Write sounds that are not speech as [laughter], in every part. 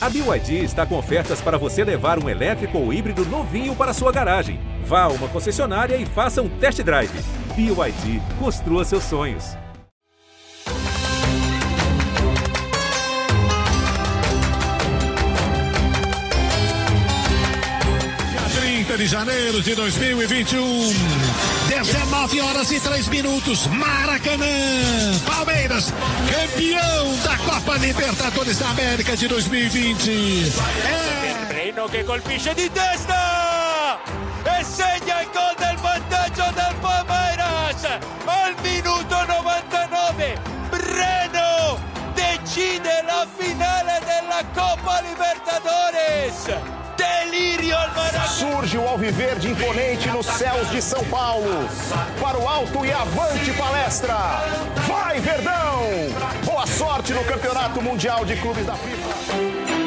A BYD está com ofertas para você levar um elétrico ou híbrido novinho para sua garagem. Vá a uma concessionária e faça um test drive. BYD, construa seus sonhos. 30 de janeiro de 2021. 19 horas e 3 minutos. Maracanã. Palmeiras, campeão da Copa Libertadores da América de 2020. É. Reino che colpisce di testa e segna il gol del vantaggio del Palmeiras al minuto 99. Breno decide la finale della Copa Libertadores. Surge o Alviverde imponente nos céus de São Paulo. Para o alto e avante palestra. Vai, Verdão! Boa sorte no Campeonato Mundial de Clubes da FIFA.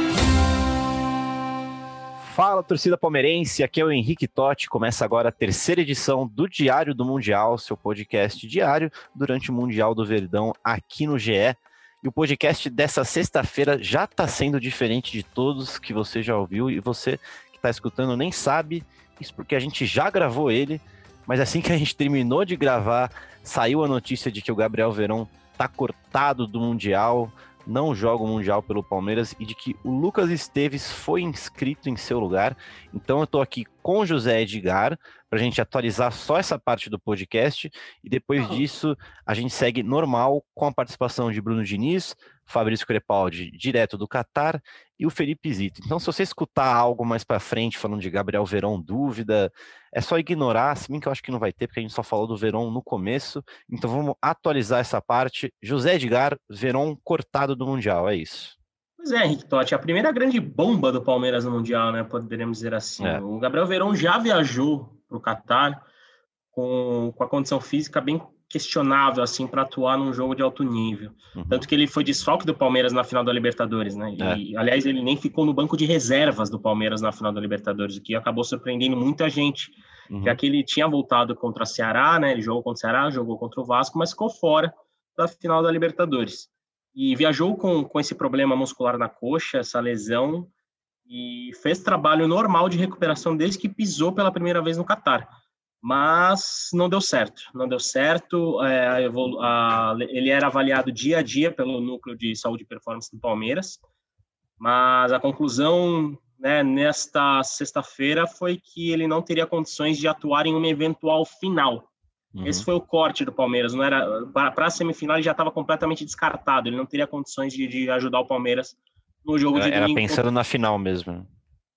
Fala, torcida palmeirense. Aqui é o Henrique Totti. Começa agora a terceira edição do Diário do Mundial, seu podcast diário durante o Mundial do Verdão aqui no GE. E o podcast dessa sexta-feira já está sendo diferente de todos que você já ouviu e você está escutando nem sabe isso porque a gente já gravou ele, mas assim que a gente terminou de gravar, saiu a notícia de que o Gabriel Verão está cortado do Mundial, não joga o Mundial pelo Palmeiras e de que o Lucas Esteves foi inscrito em seu lugar. Então eu estou aqui com o José Edgar para a gente atualizar só essa parte do podcast e depois uhum. disso a gente segue normal com a participação de Bruno Diniz, Fabrício Crepaldi, direto do Catar, e o Felipe Zito. Então, se você escutar algo mais para frente falando de Gabriel Verão, dúvida, é só ignorar, se bem que eu acho que não vai ter, porque a gente só falou do Verão no começo. Então, vamos atualizar essa parte. José Edgar, Verão cortado do Mundial, é isso. Pois é, Henrique Totti, a primeira grande bomba do Palmeiras no Mundial, né? Poderíamos dizer assim. É. O Gabriel Verão já viajou para o Catar com, com a condição física bem questionável assim para atuar num jogo de alto nível. Uhum. Tanto que ele foi desfalque do Palmeiras na final da Libertadores, né? É. E, aliás, ele nem ficou no banco de reservas do Palmeiras na final da Libertadores, o que acabou surpreendendo muita gente. Uhum. Já que ele tinha voltado contra o Ceará, né? Ele jogou contra o Ceará, jogou contra o Vasco, mas ficou fora da final da Libertadores. E viajou com, com esse problema muscular na coxa, essa lesão, e fez trabalho normal de recuperação desde que pisou pela primeira vez no Catar mas não deu certo. Não deu certo. É, a, a, ele era avaliado dia a dia pelo núcleo de saúde e performance do Palmeiras, mas a conclusão né, nesta sexta-feira foi que ele não teria condições de atuar em uma eventual final. Uhum. Esse foi o corte do Palmeiras. Não era para a semifinal ele já estava completamente descartado. Ele não teria condições de, de ajudar o Palmeiras no jogo era, de Era pensando na final mesmo.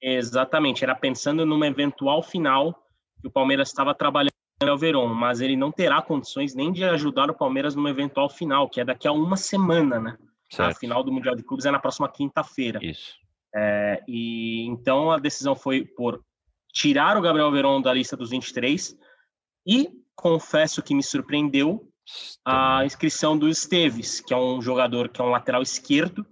Exatamente. Era pensando numa eventual final que o Palmeiras estava trabalhando no Verón, mas ele não terá condições nem de ajudar o Palmeiras numa eventual final, que é daqui a uma semana, né? Certo. A final do Mundial de Clubes é na próxima quinta-feira. Isso. É, e então a decisão foi por tirar o Gabriel Verón da lista dos 23 e confesso que me surpreendeu a inscrição do Esteves, que é um jogador que é um lateral esquerdo,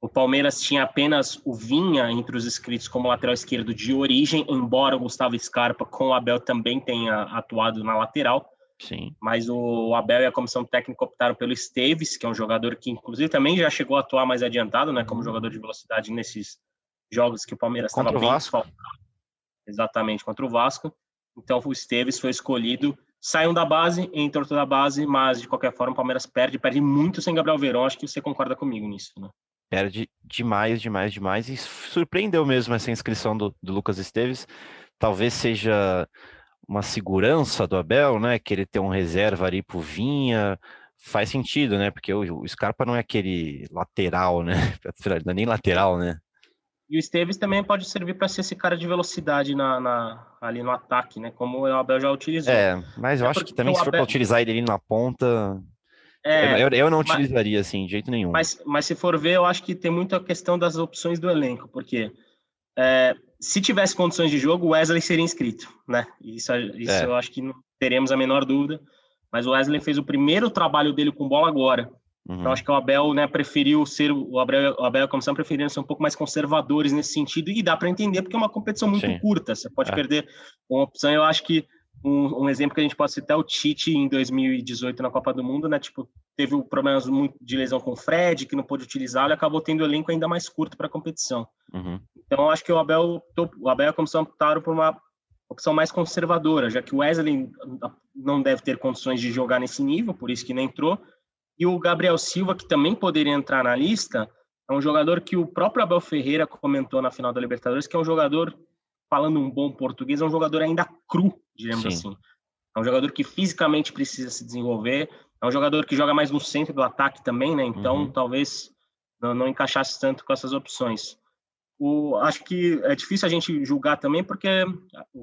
o Palmeiras tinha apenas o Vinha entre os inscritos como lateral esquerdo de origem, embora o Gustavo Scarpa com o Abel também tenha atuado na lateral. Sim. Mas o Abel e a comissão técnica optaram pelo Esteves, que é um jogador que, inclusive, também já chegou a atuar mais adiantado, né, como jogador de velocidade nesses jogos que o Palmeiras estava bem Vasco. Exatamente, contra o Vasco. Então, o Esteves foi escolhido. Saiam da base, entrou da base, mas de qualquer forma o Palmeiras perde, perde muito sem Gabriel Verón. Acho que você concorda comigo nisso, né? Perde demais, demais, demais. E surpreendeu mesmo essa inscrição do, do Lucas Esteves. Talvez seja uma segurança do Abel, né? Querer ter um reserva ali pro Vinha. Faz sentido, né? Porque o, o Scarpa não é aquele lateral, né? [laughs] Não é nem lateral, né? E o Esteves também pode servir para ser esse cara de velocidade na, na, ali no ataque, né? Como o Abel já utilizou. É, mas eu é acho que também se for Abel... para utilizar ele ali na ponta, é, eu, eu, não utilizaria mas, assim, de jeito nenhum. Mas, mas se for ver, eu acho que tem muita questão das opções do elenco, porque é, se tivesse condições de jogo, o Wesley seria inscrito, né? Isso, isso é. eu acho que não teremos a menor dúvida. Mas o Wesley fez o primeiro trabalho dele com bola agora. Uhum. Então acho que o Abel, né, preferiu ser o Abel, o Abel e a comissão preferiram ser um pouco mais conservadores nesse sentido e dá para entender porque é uma competição muito Sim. curta. Você pode é. perder uma opção. Eu acho que um, um, exemplo que a gente pode citar é o Tite em 2018 na Copa do Mundo, né? Tipo, teve problemas muito de lesão com o Fred, que não pôde utilizá-lo, e acabou tendo o elenco ainda mais curto para a competição. Uhum. Então, acho que o Abel, o Abel e a comissão optaram por uma opção mais conservadora, já que o Wesley não deve ter condições de jogar nesse nível, por isso que não entrou. E o Gabriel Silva, que também poderia entrar na lista, é um jogador que o próprio Abel Ferreira comentou na final da Libertadores, que é um jogador, falando um bom português, é um jogador ainda cru, digamos Sim. assim. É um jogador que fisicamente precisa se desenvolver, é um jogador que joga mais no centro do ataque também, né? Então, uhum. talvez não, não encaixasse tanto com essas opções. O, acho que é difícil a gente julgar também, porque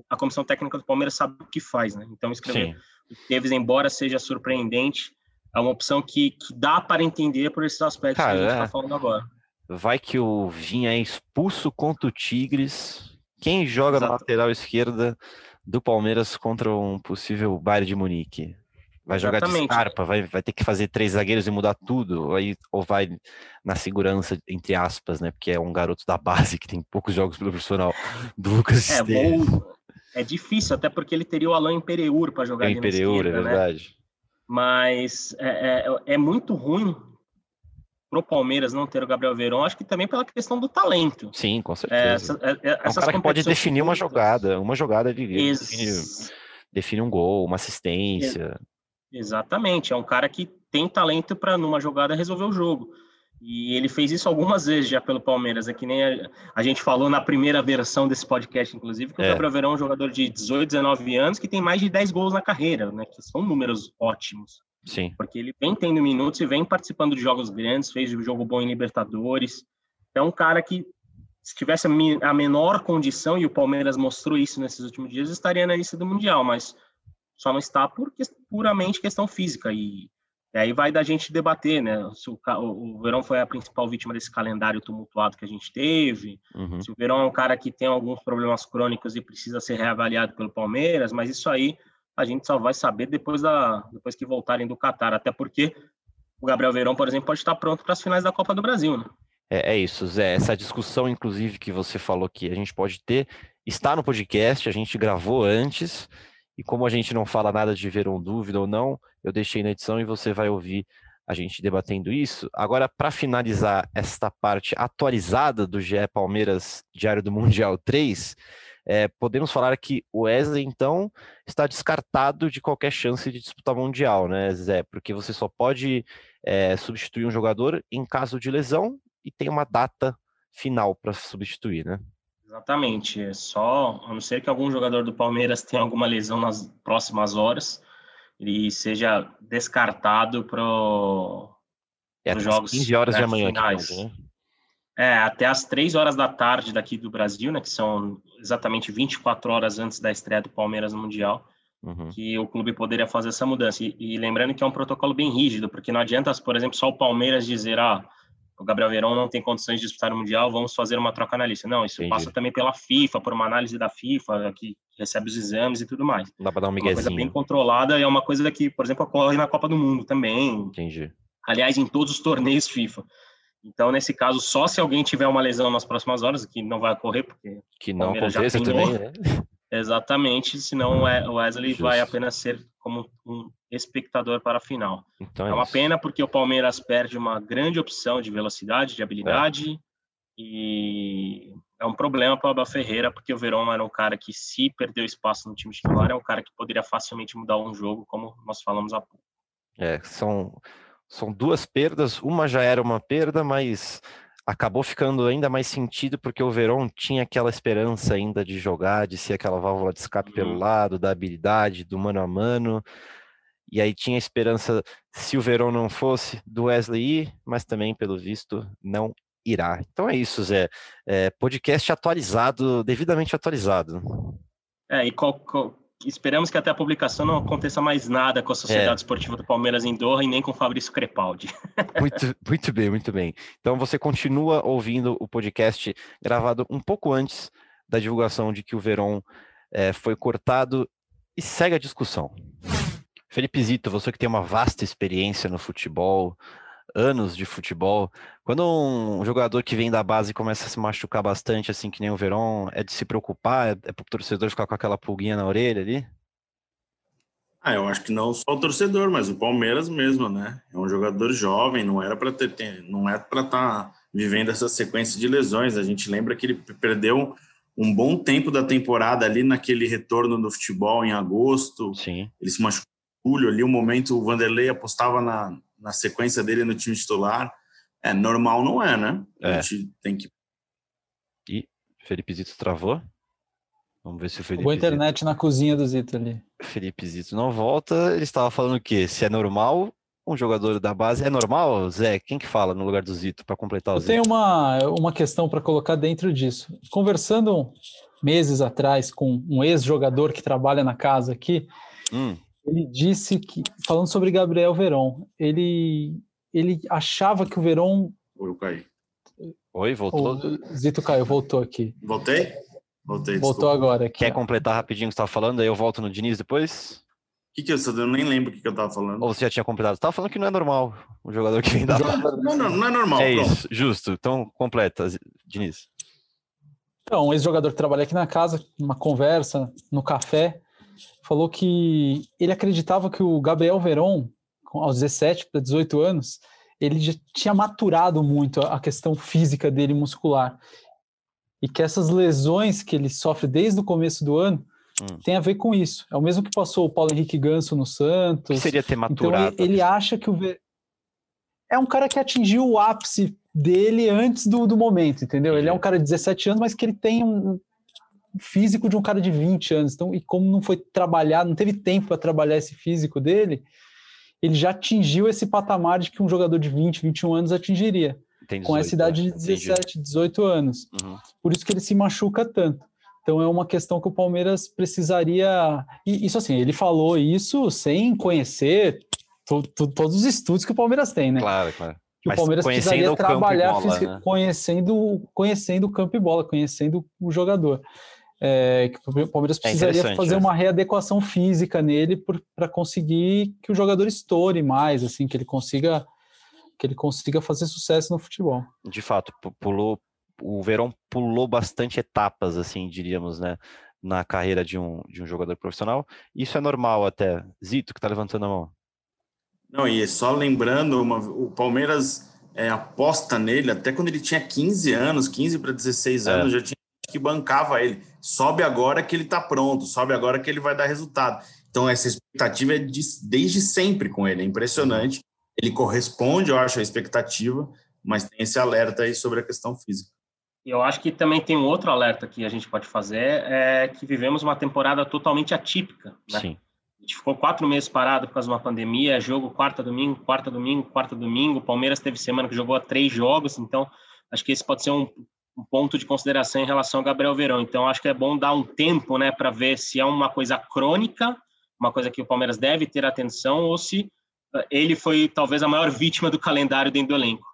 a comissão técnica do Palmeiras sabe o que faz, né? Então, escrever Sim. o Tevez, embora seja surpreendente, é uma opção que, que dá para entender por esses aspectos Cara, que a gente está é. falando agora. Vai que o Vinha é expulso contra o Tigres. Quem joga Exato. na lateral esquerda do Palmeiras contra um possível Bayern de Munique? Vai jogar Exatamente. de Scarpa, vai, vai ter que fazer três zagueiros e mudar tudo, aí, ou vai na segurança, entre aspas, né? Porque é um garoto da base que tem poucos jogos pelo profissional do [laughs] Lucas é, bom, é difícil, até porque ele teria o Alain Pereur para jogar ali Pereur, esquerda, é né? verdade. Né? Mas é, é, é, muito ruim pro Palmeiras não ter o Gabriel Verón, acho que também pela questão do talento. Sim, com certeza. É, essa, é, é um cara que pode definir uma jogada, uma jogada de Ex... define, define um gol, uma assistência. Exatamente, é um cara que tem talento para numa jogada resolver o jogo. E ele fez isso algumas vezes já pelo Palmeiras, é que nem a, a gente falou na primeira versão desse podcast, inclusive, que é. o Gabriel Verão é um jogador de 18, 19 anos que tem mais de 10 gols na carreira, né? Que são números ótimos. Sim. Porque ele vem tendo minutos e vem participando de jogos grandes, fez um jogo bom em Libertadores. É um cara que, se tivesse a menor condição, e o Palmeiras mostrou isso nesses últimos dias, estaria na lista do Mundial, mas só não está por puramente questão física. E, e aí vai da gente debater, né? Se o, o, Verão foi a principal vítima desse calendário tumultuado que a gente teve, uhum. se o Verão é um cara que tem alguns problemas crônicos e precisa ser reavaliado pelo Palmeiras, mas isso aí a gente só vai saber depois, da, depois que voltarem do Catar, até porque o Gabriel Verão, por exemplo, pode estar pronto para as finais da Copa do Brasil, né? É, é, isso, Zé. Essa discussão, inclusive, que você falou que a gente pode ter, está no podcast, a gente gravou antes. E como a gente não fala nada de ver um dúvida ou não, eu deixei na edição e você vai ouvir a gente debatendo isso. Agora, para finalizar esta parte atualizada do GE Palmeiras Diário do Mundial 3, é, podemos falar que o Wesley, então, está descartado de qualquer chance de disputar Mundial, né, Zé? Porque você só pode é, substituir um jogador em caso de lesão e tem uma data final para substituir, né? Exatamente. É só, a não ser que algum jogador do Palmeiras tenha alguma lesão nas próximas horas, ele seja descartado para é, os jogos 15 horas de amanhã. Finais. Aqui, né? É, até as 3 horas da tarde daqui do Brasil, né, que são exatamente 24 horas antes da estreia do Palmeiras no Mundial, uhum. que o clube poderia fazer essa mudança. E, e, lembrando que é um protocolo bem rígido, porque não adianta, por exemplo, só o Palmeiras dizer, ah, o Gabriel Verão não tem condições de disputar o Mundial, vamos fazer uma troca na lista. Não, isso Entendi. passa também pela FIFA, por uma análise da FIFA, que recebe os exames e tudo mais. Dá para dar um miguezinho. É uma coisa bem controlada e é uma coisa que, por exemplo, ocorre na Copa do Mundo também. Entendi. Aliás, em todos os torneios FIFA. Então, nesse caso, só se alguém tiver uma lesão nas próximas horas, que não vai ocorrer, porque... Que não aconteça também, né? [laughs] Exatamente, senão o Wesley Justo. vai apenas ser como um espectador para a final. Então é, é uma isso. pena porque o Palmeiras perde uma grande opção de velocidade, de habilidade, é. e é um problema para o Abel Ferreira, porque o Verón era um cara que, se perdeu espaço no time titular, é um cara que poderia facilmente mudar um jogo, como nós falamos há pouco. É, são, são duas perdas, uma já era uma perda, mas acabou ficando ainda mais sentido porque o Verón tinha aquela esperança ainda de jogar, de ser aquela válvula de escape uhum. pelo lado, da habilidade, do mano a mano. E aí tinha esperança, se o Verón não fosse, do Wesley ir, mas também, pelo visto, não irá. Então é isso, Zé. É, podcast atualizado, devidamente atualizado. É, e qual, qual, esperamos que até a publicação não aconteça mais nada com a Sociedade é. Esportiva do Palmeiras em Doha e nem com o Fabrício Crepaldi. [laughs] muito, muito bem, muito bem. Então você continua ouvindo o podcast gravado um pouco antes da divulgação de que o Verón é, foi cortado e segue a discussão. Felipe Zito, você que tem uma vasta experiência no futebol, anos de futebol, quando um jogador que vem da base começa a se machucar bastante, assim que nem o Verón, é de se preocupar? É, é para o torcedor ficar com aquela pulguinha na orelha ali? Ah, eu acho que não só o torcedor, mas o Palmeiras mesmo, né? É um jogador jovem, não era para ter, não é para estar tá vivendo essa sequência de lesões. A gente lembra que ele perdeu um bom tempo da temporada ali naquele retorno do futebol em agosto. Sim. Ele se machucou em julho ali, o um momento o Vanderlei apostava na, na sequência dele no time titular. É, normal não é, né? É. A gente tem que. E Felipe Zito travou? Vamos ver se o Felipe. Boa internet Zito... na cozinha do Zito ali. Felipe Zito não volta. Ele estava falando o quê? Se é normal um jogador da base. É normal, Zé? Quem que fala no lugar do Zito para completar o Eu Zito? tenho uma, uma questão para colocar dentro disso. Conversando meses atrás com um ex-jogador que trabalha na casa aqui, hum. Ele disse que, falando sobre Gabriel Veron, ele, ele achava que o Veron. Oi, eu caí. Oi, voltou? O Zito caiu, voltou aqui. Voltei? Voltei. Voltou desculpa. agora. Aqui, Quer ó. completar rapidinho o que você estava falando? Aí eu volto no Diniz depois? que, que eu, eu nem lembro o que, que eu tava falando. Ou você já tinha completado? Você tava falando que não é normal um jogador que vem da. Não, não, não é normal. É pronto. isso, justo. Então, completa, Diniz. Então, um ex-jogador que trabalha aqui na casa, numa conversa, no café, falou que ele acreditava que o Gabriel Veron, aos 17 para 18 anos, ele já tinha maturado muito a questão física dele muscular. E que essas lesões que ele sofre desde o começo do ano Hum. tem a ver com isso. É o mesmo que passou o Paulo Henrique Ganso no Santos. Que seria ter maturado? Então, ele, ele acha que o Ver... é um cara que atingiu o ápice dele antes do, do momento, entendeu? Ele é um cara de 17 anos, mas que ele tem um físico de um cara de 20 anos. Então, e como não foi trabalhar, não teve tempo para trabalhar esse físico dele, ele já atingiu esse patamar de que um jogador de 20, 21 anos atingiria. 18, com essa idade de né? 17, 18 anos. Uhum. Por isso que ele se machuca tanto. Então é uma questão que o Palmeiras precisaria. E isso assim, ele falou isso sem conhecer to, to, todos os estudos que o Palmeiras tem, né? Claro, claro. Que o Palmeiras precisaria trabalhar bola, né? conhecendo, conhecendo o campo e bola, conhecendo o jogador. É, que o Palmeiras precisaria é fazer uma readequação física nele para conseguir que o jogador estoure mais, assim, que ele consiga que ele consiga fazer sucesso no futebol. De fato, pulou o Verão pulou bastante etapas, assim, diríamos, né, na carreira de um, de um jogador profissional. Isso é normal até. Zito, que está levantando a mão. Não, e só lembrando, uma, o Palmeiras é, aposta nele até quando ele tinha 15 anos, 15 para 16 anos, é. já tinha que bancava ele. Sobe agora que ele está pronto, sobe agora que ele vai dar resultado. Então, essa expectativa é de, desde sempre com ele, é impressionante. Ele corresponde, eu acho, à expectativa, mas tem esse alerta aí sobre a questão física. Eu acho que também tem um outro alerta que a gente pode fazer, é que vivemos uma temporada totalmente atípica. Né? Sim. A gente ficou quatro meses parado por causa de uma pandemia, jogo quarta, domingo, quarta, domingo, quarta, domingo. O Palmeiras teve semana que jogou três jogos, então acho que esse pode ser um, um ponto de consideração em relação ao Gabriel Verão. Então acho que é bom dar um tempo né, para ver se é uma coisa crônica, uma coisa que o Palmeiras deve ter atenção, ou se ele foi talvez a maior vítima do calendário dentro do elenco.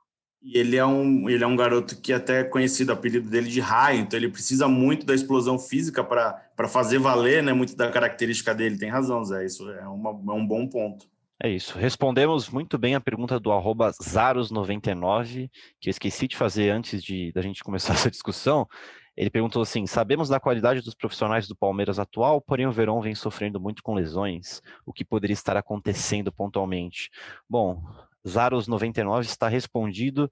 E ele é um, ele é um garoto que até é conhecido, o apelido dele de raio, então ele precisa muito da explosão física para fazer valer, né? Muito da característica dele. Tem razão, Zé. Isso é, uma, é um bom ponto. É isso. Respondemos muito bem a pergunta do arroba Zaros99, que eu esqueci de fazer antes de da gente começar [laughs] essa discussão. Ele perguntou assim: sabemos da qualidade dos profissionais do Palmeiras atual, porém o Verão vem sofrendo muito com lesões. O que poderia estar acontecendo pontualmente? Bom, Zaros99 está respondido.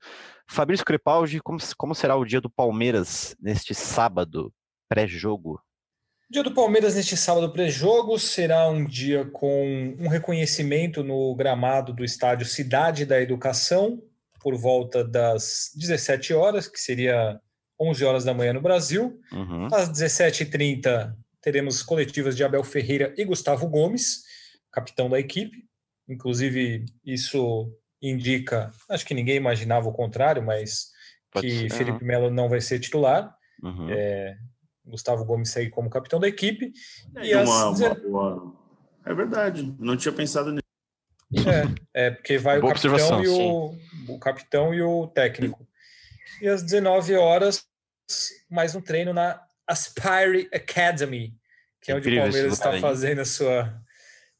Fabrício Crepaldi, como, como será o dia do Palmeiras neste sábado, pré-jogo? Dia do Palmeiras neste sábado pré-jogo será um dia com um reconhecimento no gramado do estádio Cidade da Educação, por volta das 17 horas, que seria 11 horas da manhã no Brasil. Uhum. Às 17h30 teremos coletivas de Abel Ferreira e Gustavo Gomes, capitão da equipe. Inclusive, isso indica, acho que ninguém imaginava o contrário, mas Pode que ser, Felipe uhum. Melo não vai ser titular. Uhum. É, Gustavo Gomes segue como capitão da equipe. É, e uma, as... uma boa... é verdade, não tinha pensado nisso. É, é porque vai o capitão, e o, o capitão e o técnico. E às 19 horas, mais um treino na Aspire Academy, que é onde o Palmeiras está fazendo a sua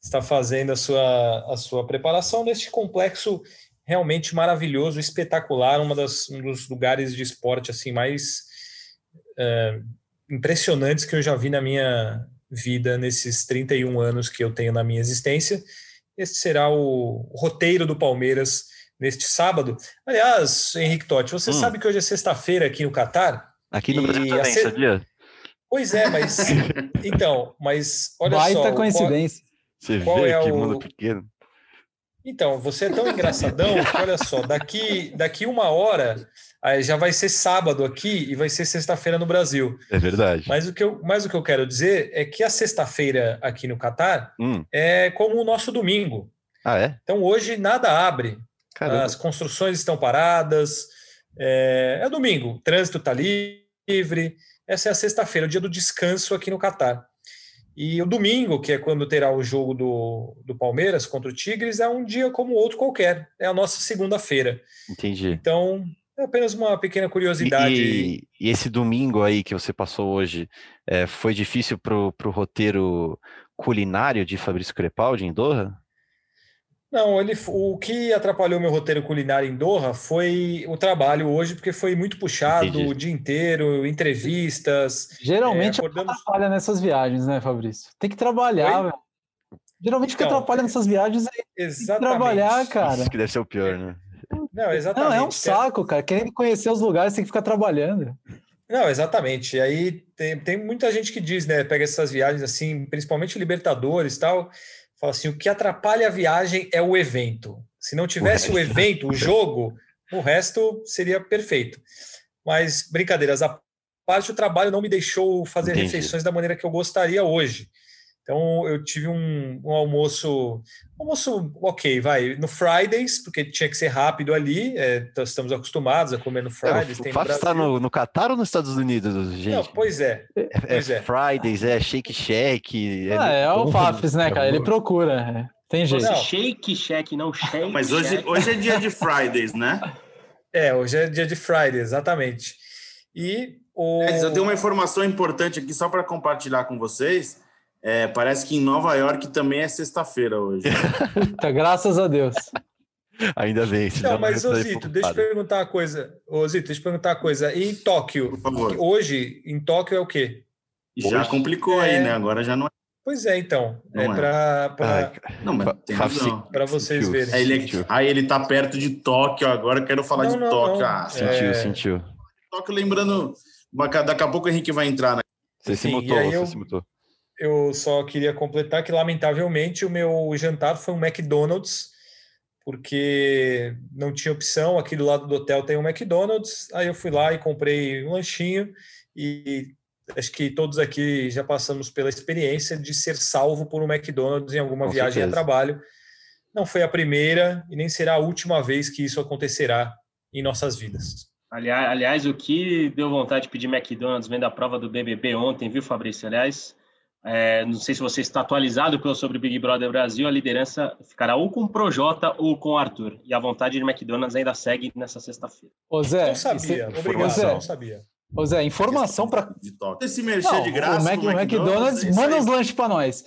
está fazendo a sua, a sua preparação neste complexo realmente maravilhoso, espetacular, uma das, um dos lugares de esporte assim mais é, impressionantes que eu já vi na minha, vida nesses 31 anos que eu tenho na minha existência. Este será o roteiro do Palmeiras neste sábado. Aliás, Henrique Totti, você hum. sabe que hoje é sexta-feira aqui no Catar? Aqui no Brasil também, se... sabia? Pois é, mas [laughs] então, mas olha Baita só. Baita coincidência. Qual, você qual vê é que o... mundo pequeno. Então, você é tão engraçadão que, olha só, daqui, daqui uma hora aí já vai ser sábado aqui e vai ser sexta-feira no Brasil. É verdade. Mas o que eu, mas o que eu quero dizer é que a sexta-feira aqui no Catar hum. é como o nosso domingo. Ah, é? Então hoje nada abre. Caramba. As construções estão paradas. É, é domingo, o trânsito está livre. Essa é a sexta-feira, o dia do descanso aqui no Catar. E o domingo, que é quando terá o jogo do, do Palmeiras contra o Tigres, é um dia como outro qualquer. É a nossa segunda-feira. Entendi. Então, é apenas uma pequena curiosidade. E, e esse domingo aí que você passou hoje, é, foi difícil para o roteiro culinário de Fabrício Crepaldi em Doha? Não, ele, o que atrapalhou meu roteiro culinário em Doha foi o trabalho hoje, porque foi muito puxado Entendi. o dia inteiro, entrevistas. Geralmente é, acordamos... atrapalha nessas viagens, né, Fabrício? Tem que trabalhar, velho. Geralmente então, o que então, atrapalha nessas viagens é exatamente. trabalhar, cara. Isso que deve ser o pior, né? Não, exatamente. Não, é um saco, cara. Querendo conhecer os lugares, tem que ficar trabalhando. Não, exatamente. E aí tem, tem muita gente que diz, né? Pega essas viagens assim, principalmente Libertadores e tal fala assim: o que atrapalha a viagem é o evento. Se não tivesse o, o evento, o jogo, o resto seria perfeito. Mas, brincadeiras à parte, o trabalho não me deixou fazer Entendi. refeições da maneira que eu gostaria hoje. Então eu tive um, um almoço, um almoço ok, vai, no Fridays, porque tinha que ser rápido ali, é, estamos acostumados a comer no Fridays. É, o Fábio está no, no Catar ou nos Estados Unidos, gente? Não, pois é. é pois é, é. Fridays, é Shake Shack. É, ah, é, o Fafs, né, cara? Ele procura. É. Tem jeito. Não. Shake Shack, não Shake Mas hoje, hoje é dia de Fridays, né? É, hoje é dia de Fridays, exatamente. E o... eu tenho uma informação importante aqui só para compartilhar com vocês. É, parece que em Nova York também é sexta-feira hoje. Puta, graças a Deus. Ainda bem. Não, mas, Osito, deixa eu perguntar uma coisa. Osito, deixa eu perguntar uma coisa. E em Tóquio, hoje, em Tóquio é o quê? Já hoje? complicou é... aí, né? Agora já não é. Pois é, então. Não é, é. para. Não, mas tem Para vocês verem. Aí ele, aí ele tá perto de Tóquio, agora eu quero falar não, de não, Tóquio. Ah, sentiu, é... sentiu. Tóquio, lembrando. Daqui a pouco o Henrique vai entrar, né? Você se mutou, você eu... se mutou eu só queria completar que, lamentavelmente, o meu jantar foi um McDonald's, porque não tinha opção. Aqui do lado do hotel tem um McDonald's. Aí eu fui lá e comprei um lanchinho. E acho que todos aqui já passamos pela experiência de ser salvo por um McDonald's em alguma Com viagem certeza. a trabalho. Não foi a primeira e nem será a última vez que isso acontecerá em nossas vidas. Aliás, aliás, o que deu vontade de pedir McDonald's vendo a prova do BBB ontem, viu, Fabrício? Aliás, é, não sei se você está atualizado pelo sobre Big Brother Brasil, a liderança ficará ou com o Projota ou com o Arthur. E a vontade de McDonald's ainda segue nessa sexta-feira. Ô Zé, não sabia, obrigado, Zé, não sabia. Ô Zé, informação para. Esse merchan de graça. O, Mac, o McDonald's, McDonald's manda os lanches para nós.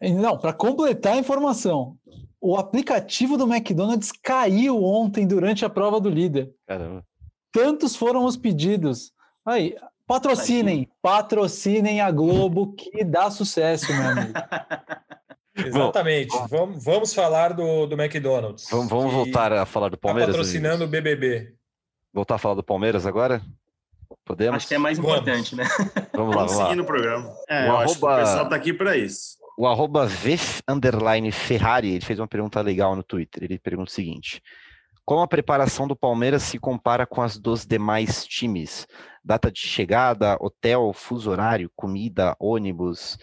Não, para completar a informação, o aplicativo do McDonald's caiu ontem durante a prova do líder. Caramba. Tantos foram os pedidos. Aí, Patrocinem, patrocinem a Globo que dá sucesso, meu amigo. [laughs] Exatamente. Bom, vamos, vamos falar do, do McDonald's. Vamos, vamos voltar a falar do tá Palmeiras. Tá patrocinando o BBB. Voltar a falar do Palmeiras agora? Podemos? Acho que é mais vamos. importante, né? Vamos lá, vamos lá. no programa. É, o, arroba... o pessoal tá aqui para isso. O arroba v underline Ferrari, ele fez uma pergunta legal no Twitter. Ele pergunta o seguinte: como a preparação do Palmeiras se compara com as dos demais times? Data de chegada, hotel, fuso horário, comida, ônibus.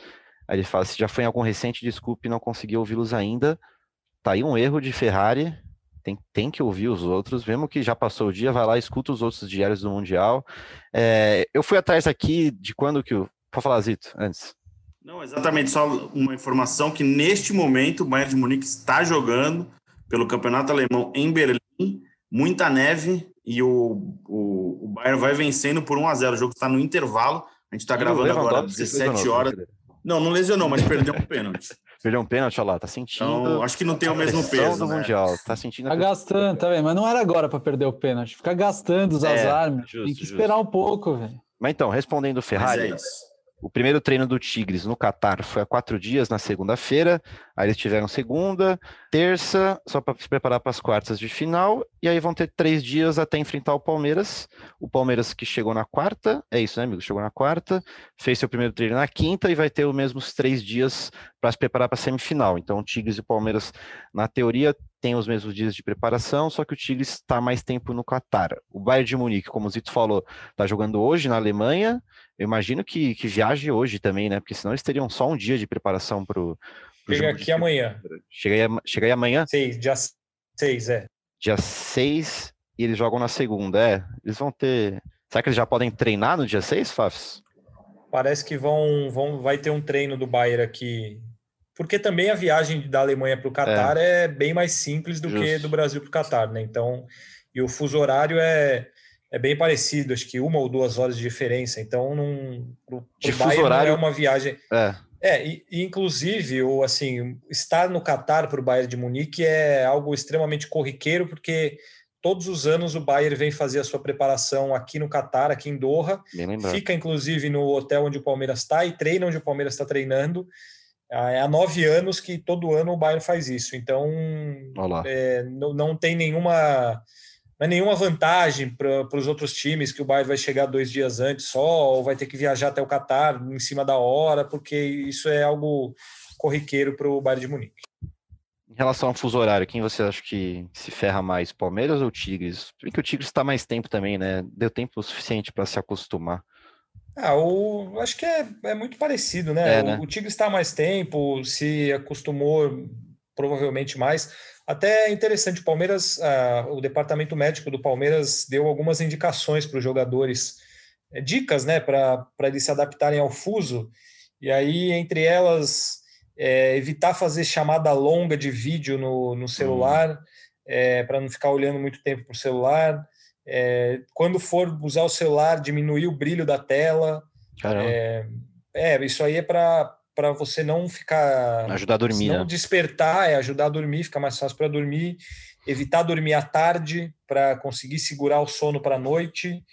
Aí ele fala: se já foi em algum recente, desculpe, não consegui ouvi-los ainda. Tá aí um erro de Ferrari. Tem, tem que ouvir os outros, mesmo que já passou o dia, vai lá, escuta os outros diários do Mundial. É, eu fui atrás aqui de quando que o. Pode falar, Zito, antes. Não, exatamente, só uma informação que neste momento o Bayern de Munique está jogando pelo Campeonato Alemão em Berlim muita neve e o, o, o Bayern vai vencendo por 1 a 0 O jogo está no intervalo. A gente está gravando agora às 17 horas. Não, não lesionou, mas perdeu um pênalti. [laughs] Perdeu um pênalti, olha lá, tá sentindo. Então, acho que não tem o mesmo peso. do né? Mundial, tá sentindo. Tá gastando, tá vendo? Mas não era agora para perder o pênalti. Ficar gastando os é, azar, justo, tem que esperar justo. um pouco, velho. Mas então, respondendo o Ferrari, é O primeiro treino do Tigres no Catar foi há quatro dias, na segunda-feira. Aí eles tiveram segunda, terça, só para se preparar para as quartas de final. E aí vão ter três dias até enfrentar o Palmeiras. O Palmeiras que chegou na quarta, é isso, né, amigo? Chegou na quarta, fez seu primeiro treino na quinta e vai ter os mesmos três dias para se preparar para a semifinal. Então, o Tigres e o Palmeiras, na teoria, têm os mesmos dias de preparação, só que o Tigres está mais tempo no Catar. O Bayern de Munique, como o Zito falou, está jogando hoje na Alemanha eu imagino que, que viaje hoje também, né? Porque senão eles teriam só um dia de preparação para o. Chega aqui amanhã. Chega aí, chega aí amanhã? Seis, dia seis, é. Dia seis e eles jogam na segunda, é. Eles vão ter. Será que eles já podem treinar no dia seis, Fafs? Parece que vão, vão, vai ter um treino do Bayern aqui. Porque também a viagem da Alemanha para o Catar é. é. bem mais simples do Justo. que do Brasil para o Catar, né? Então, e o fuso horário é é bem parecido, acho que uma ou duas horas de diferença. Então, não, pro, pro horário é uma viagem. É. É, e, e, inclusive, o, assim, estar no Catar para o Bayern de Munique é algo extremamente corriqueiro, porque todos os anos o Bayern vem fazer a sua preparação aqui no Catar, aqui em Doha. Fica, inclusive, no hotel onde o Palmeiras está e treina onde o Palmeiras está treinando. Ah, é há nove anos que todo ano o Bayern faz isso. Então, é, não, não tem nenhuma não é nenhuma vantagem para os outros times que o Bayern vai chegar dois dias antes só, ou vai ter que viajar até o Catar em cima da hora, porque isso é algo corriqueiro para o Bayern de Munique. Em relação ao fuso horário, quem você acha que se ferra mais, Palmeiras ou Tigres? Porque o Tigres está mais tempo também, né? Deu tempo suficiente para se acostumar. Ah, o, acho que é, é muito parecido, né? É, né? O, o Tigres está mais tempo, se acostumou provavelmente mais. Até é interessante, o Palmeiras, ah, o departamento médico do Palmeiras deu algumas indicações para os jogadores, é, dicas, né, para eles se adaptarem ao fuso. E aí, entre elas, é, evitar fazer chamada longa de vídeo no, no celular, hum. é, para não ficar olhando muito tempo para o celular. Quando for usar o celular, diminuir o brilho da tela. É, é isso aí é para para você não ficar. Ajudar a dormir. Não né? despertar, é ajudar a dormir, fica mais fácil para dormir. Evitar dormir à tarde para conseguir segurar o sono para a noite.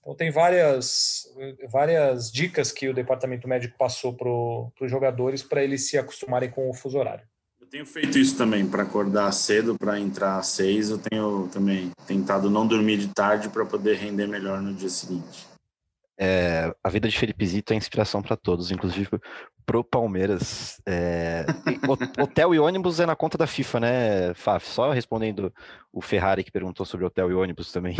Então, tem várias, várias dicas que o departamento médico passou para os jogadores para eles se acostumarem com o fuso horário. Eu tenho feito isso também, para acordar cedo, para entrar às seis. Eu tenho também tentado não dormir de tarde para poder render melhor no dia seguinte. É, a vida de Felipe Zito é inspiração para todos, inclusive pro Palmeiras. É, [laughs] hotel e ônibus é na conta da FIFA, né, Faf? Só respondendo o Ferrari que perguntou sobre hotel e ônibus também.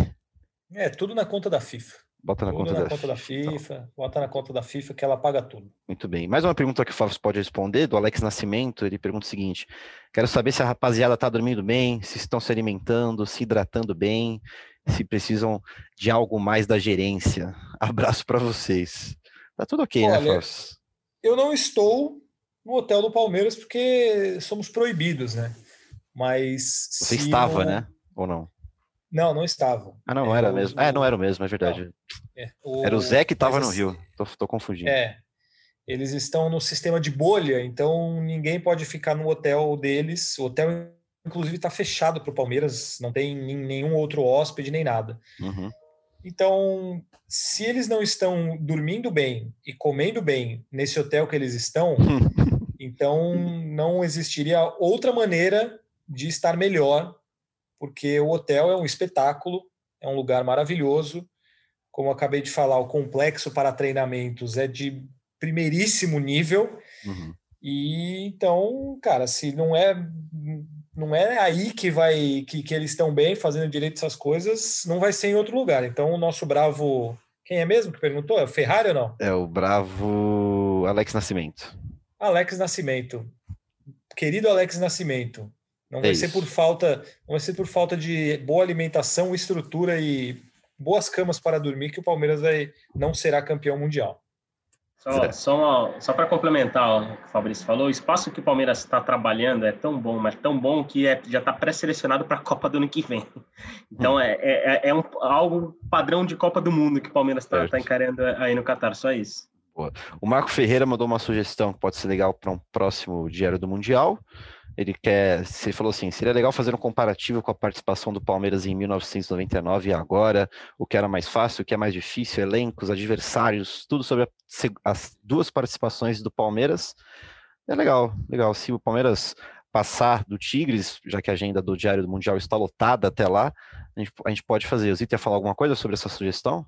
É, tudo na conta da FIFA. Bota na, conta, na da conta, da FIFA, então. bota na conta da FIFA que ela paga tudo. Muito bem. Mais uma pergunta que o Fábio pode responder, do Alex Nascimento. Ele pergunta o seguinte: quero saber se a rapaziada está dormindo bem, se estão se alimentando, se hidratando bem, se precisam de algo mais da gerência. [laughs] Abraço para vocês. Tá tudo ok, né, Olha, né? Eu não estou no hotel do Palmeiras porque somos proibidos, né? Mas. Você estava, né? Ou não? Não, não estava. Ah, não, é, era o, mesmo. É, não era o mesmo, é verdade. É, o, era o Zé que estava no Rio. Tô, tô confundindo. É. Eles estão no sistema de bolha, então ninguém pode ficar no hotel deles. Hotel, inclusive, está fechado para o Palmeiras, não tem nenhum outro hóspede nem nada. Uhum. Então, se eles não estão dormindo bem e comendo bem nesse hotel que eles estão, [laughs] então não existiria outra maneira de estar melhor porque o hotel é um espetáculo, é um lugar maravilhoso. Como eu acabei de falar, o complexo para treinamentos é de primeiríssimo nível. Uhum. E então, cara, se não é não é aí que vai que, que eles estão bem fazendo direito essas coisas, não vai ser em outro lugar. Então, o nosso bravo, quem é mesmo que perguntou? É o Ferrari ou não? É o bravo Alex Nascimento. Alex Nascimento. Querido Alex Nascimento, não é vai isso. ser por falta, não vai ser por falta de boa alimentação, estrutura e boas camas para dormir que o Palmeiras vai, não será campeão mundial. Só, só, só para complementar o que o Fabrício falou, o espaço que o Palmeiras está trabalhando é tão bom, mas tão bom que é, já está pré-selecionado para a Copa do ano que vem. Então hum. é, é, é um, algo padrão de Copa do Mundo que o Palmeiras está tá encarando aí no Catar, só isso. O Marco Ferreira mandou uma sugestão que pode ser legal para um próximo Diário do Mundial. Ele quer, você falou assim, seria legal fazer um comparativo com a participação do Palmeiras em 1999 e agora, o que era mais fácil, o que é mais difícil, elencos, adversários, tudo sobre a, as duas participações do Palmeiras. É legal, legal. Se o Palmeiras passar do Tigres, já que a agenda do Diário do Mundial está lotada até lá, a gente, a gente pode fazer. O Zito ia falar alguma coisa sobre essa sugestão?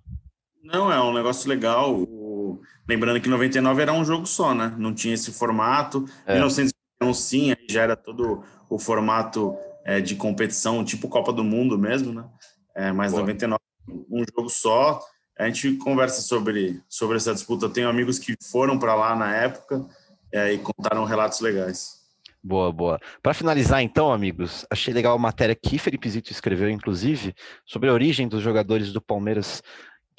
Não, é um negócio legal. O... Lembrando que 99 era um jogo só, né? Não tinha esse formato. É. 1901 sim, já era todo o formato é, de competição, tipo Copa do Mundo mesmo, né? É, mas Boa. 99 um jogo só. A gente conversa sobre, sobre essa disputa. Eu tenho amigos que foram para lá na época é, e contaram relatos legais. Boa, boa. Para finalizar, então, amigos, achei legal a matéria que Felipe Zito escreveu, inclusive, sobre a origem dos jogadores do Palmeiras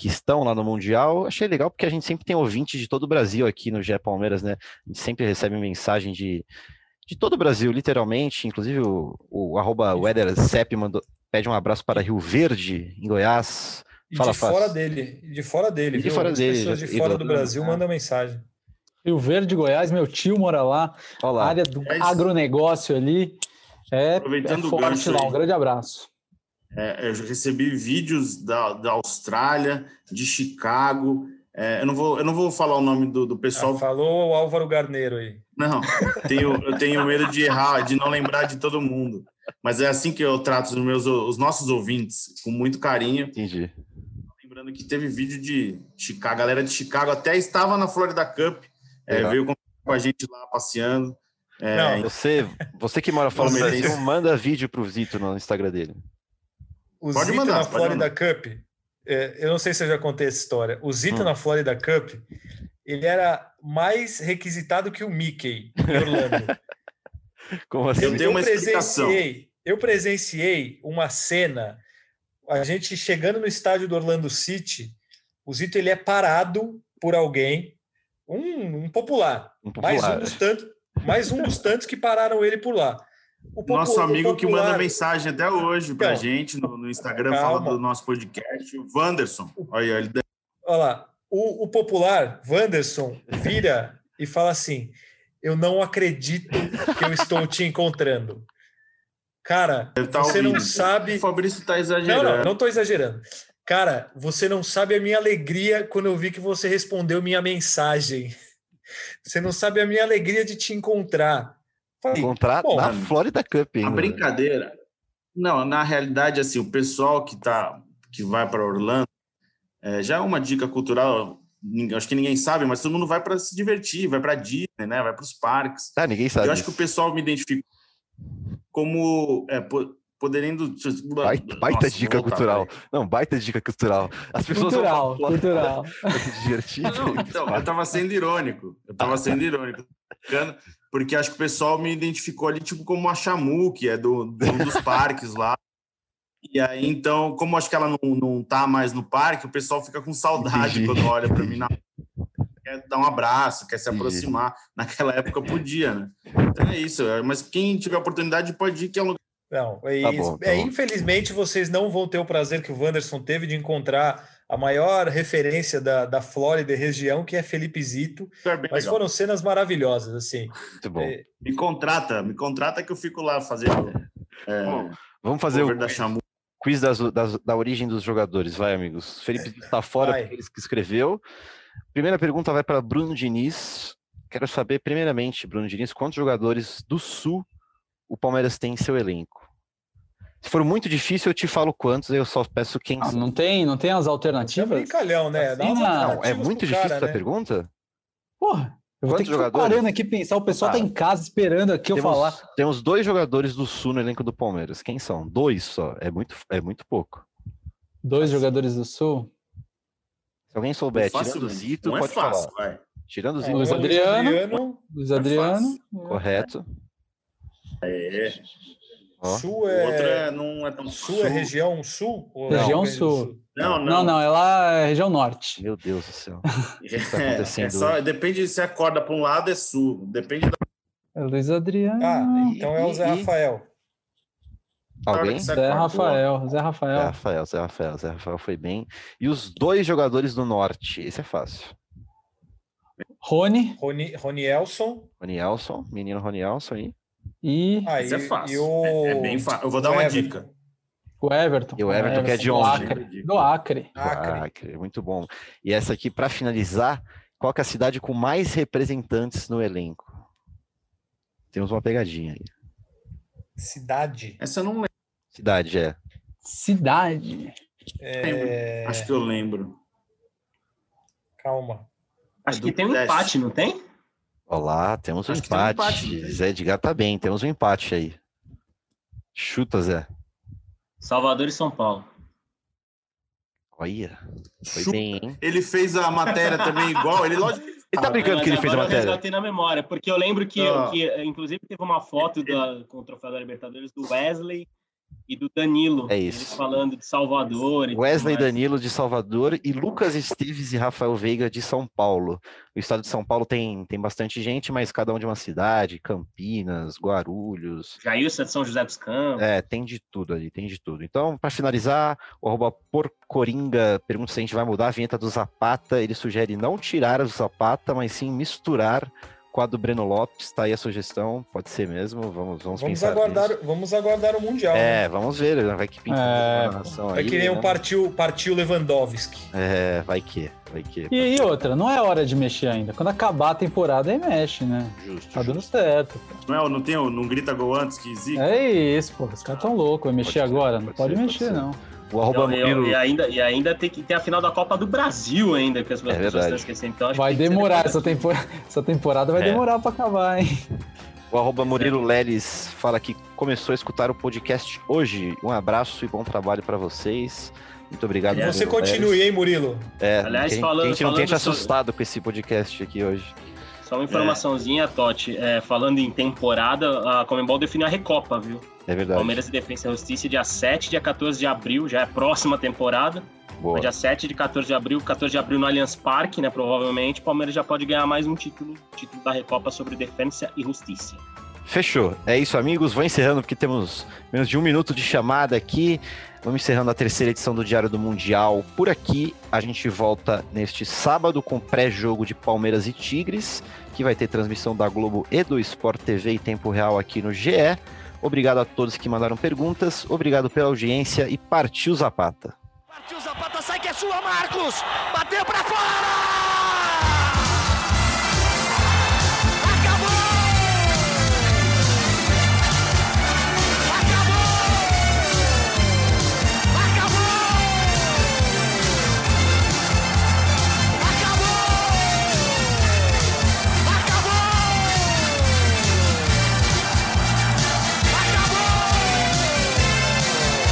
que estão lá no Mundial. Achei legal porque a gente sempre tem ouvintes de todo o Brasil aqui no GE Palmeiras, né? A gente sempre recebe mensagem de, de todo o Brasil, literalmente. Inclusive o, o arroba mandou, pede um abraço para Rio Verde, em Goiás. Fala, de fora dele, de fora dele, de fora dele, pessoas de fora do Brasil mandam mensagem. Rio Verde, Goiás, meu tio mora lá. Olá. Área do é agronegócio ali. É, Aproveitando é forte lá, um grande abraço. É, eu já recebi vídeos da, da Austrália, de Chicago. É, eu, não vou, eu não vou falar o nome do, do pessoal. Ah, falou o Álvaro Garneiro aí. Não, tenho, eu tenho medo de errar, de não lembrar de todo mundo. Mas é assim que eu trato os, meus, os nossos ouvintes, com muito carinho. Entendi. Lembrando que teve vídeo de Chicago, a galera de Chicago até estava na Florida Cup é, veio com a gente lá passeando. É, não, você, você que mora fora do Brasil, manda vídeo pro Zito no Instagram dele. O pode Zito mandar, na Florida Cup, é, eu não sei se eu já contei essa história. O Zito hum. na Florida Cup, ele era mais requisitado que o Mickey em Orlando. [laughs] Como assim? Eu, eu, uma presenciei, eu presenciei uma cena, a gente chegando no estádio do Orlando City, o Zito ele é parado por alguém um, um, popular, um popular. Mais, um dos tantos, mais um dos tantos que pararam ele por lá. O nosso amigo popular... que manda mensagem até hoje para então, gente no, no Instagram, calma. fala do nosso podcast, o Wanderson. Olha, ele... Olha lá, o, o popular, Wanderson, vira e fala assim: Eu não acredito que eu estou te encontrando. Cara, tá você ouvindo. não sabe. O Fabrício está exagerando. Não, não, não estou exagerando. Cara, você não sabe a minha alegria quando eu vi que você respondeu minha mensagem. Você não sabe a minha alegria de te encontrar. Falei, encontrar na Florida Cup. Hein, a brincadeira. Não, na realidade, assim, o pessoal que tá, que vai para Orlando, é, já é uma dica cultural. Acho que ninguém sabe, mas todo mundo vai para se divertir, vai para Disney, né? Vai para os parques. Ah, ninguém sabe. Eu acho que o pessoal me identifica como é, podendo. Baita, baita Nossa, dica cultural. Não, baita dica cultural. As pessoas cultural, vão cultural. divertido. Não, então, eu tava sendo irônico. Eu tava sendo irônico. [laughs] Porque acho que o pessoal me identificou ali, tipo, como a Chamu, que é do, do um dos [laughs] parques lá. E aí, então, como acho que ela não, não tá mais no parque, o pessoal fica com saudade Entendi. quando olha para mim na [laughs] quer dar um abraço, quer se aproximar. Naquela época podia, né? Então é isso. Mas quem tiver oportunidade pode ir, que é um lugar não, é, tá bom, tá é infelizmente vocês não vão ter o prazer que o Wanderson teve de encontrar a maior referência da, da Flórida e região, que é Felipe Zito. É mas legal. foram cenas maravilhosas, assim. Muito bom. É... Me contrata, me contrata que eu fico lá fazendo. É, bom, vamos fazer o da Chamu. quiz das, das, da origem dos jogadores, vai, amigos. Felipe está fora, porque ele que escreveu. Primeira pergunta vai para Bruno Diniz. Quero saber, primeiramente, Bruno Diniz, quantos jogadores do Sul o Palmeiras tem em seu elenco? Se for muito difícil, eu te falo quantos, eu só peço quem. Ah, não tem, não tem as alternativas? É brincalhão, né? Assim, não, é muito difícil cara, essa né? pergunta? Porra, eu vou ter que jogadores? parando aqui pensar, o pessoal ah, tá em casa esperando aqui temos, eu falar. Temos dois jogadores do Sul no elenco do Palmeiras. Quem são? Dois só. É muito, é muito pouco. Dois jogadores do Sul? Se alguém souber, tirando o Zito, não é pode é fácil, falar. Vai. Tirando o Zito. Luiz Adriano. Luiz Adriano. Correto. É. Sul é... O outro é, não é tão sul. Sul é região sul? região não? sul. Não, não. Não, não, é lá é região norte. Meu Deus do céu. [laughs] Tá é, é só, depende se acorda para um lado é sul. Depende da... É Luiz Adriano. Ah, então é o Zé Rafael. Alguém? Zé Rafael, Zé Rafael. Zé Rafael, Zé Rafael, Zé Rafael foi bem. E os dois jogadores do norte, esse é fácil. Rony. Rony, Rony Elson. Rony Elson, menino Rony Elson aí. E. Ah, Isso é fácil. O... É, é, bem fácil. Eu vou dar uma Everton. dica. O Everton. E o Everton, Everton que é de onde? Do Acre. Do Acre. Acre. Acre. Muito bom. E essa aqui, para finalizar, qual é a cidade com mais representantes no elenco? Temos uma pegadinha aí. Cidade. Essa eu não lembro. Cidade, é. Cidade. É... Acho que eu lembro. Calma. Acho que tem um empate, não tem? Olá, temos um empate. Um empate Zé Edgar tá bem, temos um empate aí. Chuta, Zé. Salvador e São Paulo. Olha, foi bem, hein? Ele fez a matéria também igual. Ele, lógico, ele tá brincando que ele fez a matéria. Eu na memória, porque eu lembro que, oh. que inclusive, teve uma foto da, com o troféu da Libertadores do Wesley e do Danilo. É isso. Eles falando de Salvador. Wesley Danilo de Salvador e Lucas Esteves e Rafael Veiga de São Paulo. O estado de São Paulo tem, tem bastante gente, mas cada um de uma cidade, Campinas, Guarulhos. Jailson de São José dos Campos. É, tem de tudo ali, tem de tudo. Então, para finalizar, o arroba Porcoringa pergunta se a gente vai mudar a vinheta do Zapata. Ele sugere não tirar o Zapata, mas sim misturar quadro Breno Lopes, tá aí a sugestão, pode ser mesmo, vamos, vamos, vamos pensar aguardar, nisso. Vamos aguardar o Mundial. É, né? vamos ver, né? vai que pinta é... Vai aí, que nem né? um partiu, partiu Lewandowski. É, vai que, vai que. E, e, outra, não é hora de mexer ainda, quando acabar a temporada aí mexe, né? Justo. Tá dando certo. Não, é, não, tem, não grita gol antes que zica? É isso, pô, os caras tão loucos, vai mexer pode agora, ser, não pode, pode mexer não. O arroba Murilo... e, ainda, e ainda tem que ter a final da Copa do Brasil ainda, que as é pessoas estão esquecendo. Então, vai demorar, essa temporada, essa temporada vai é. demorar para acabar, hein? O arroba Murilo Leles fala que começou a escutar o podcast hoje. Um abraço e bom trabalho para vocês. Muito obrigado. Que você continue, Leles. hein, Murilo? É, Aliás, falando, a gente não tenha te assustado sobre... com esse podcast aqui hoje. Só uma informaçãozinha, é. Totti. É, falando em temporada, a Comembol definiu a Recopa, viu? É verdade. Palmeiras e Defesa e Justiça, dia 7, dia 14 de abril, já é a próxima temporada. Boa. Dia 7 de 14 de abril, 14 de abril no Allianz Parque, né? Provavelmente, o Palmeiras já pode ganhar mais um título, título da Recopa sobre Defesa e Justiça. Fechou. É isso, amigos. Vou encerrando porque temos menos de um minuto de chamada aqui. Vamos encerrando a terceira edição do Diário do Mundial por aqui. A gente volta neste sábado com pré-jogo de Palmeiras e Tigres, que vai ter transmissão da Globo e do Sport TV em tempo real aqui no GE. Obrigado a todos que mandaram perguntas, obrigado pela audiência e partiu Zapata. Partiu Zapata, sai que é sua, Marcos! Bateu para fora!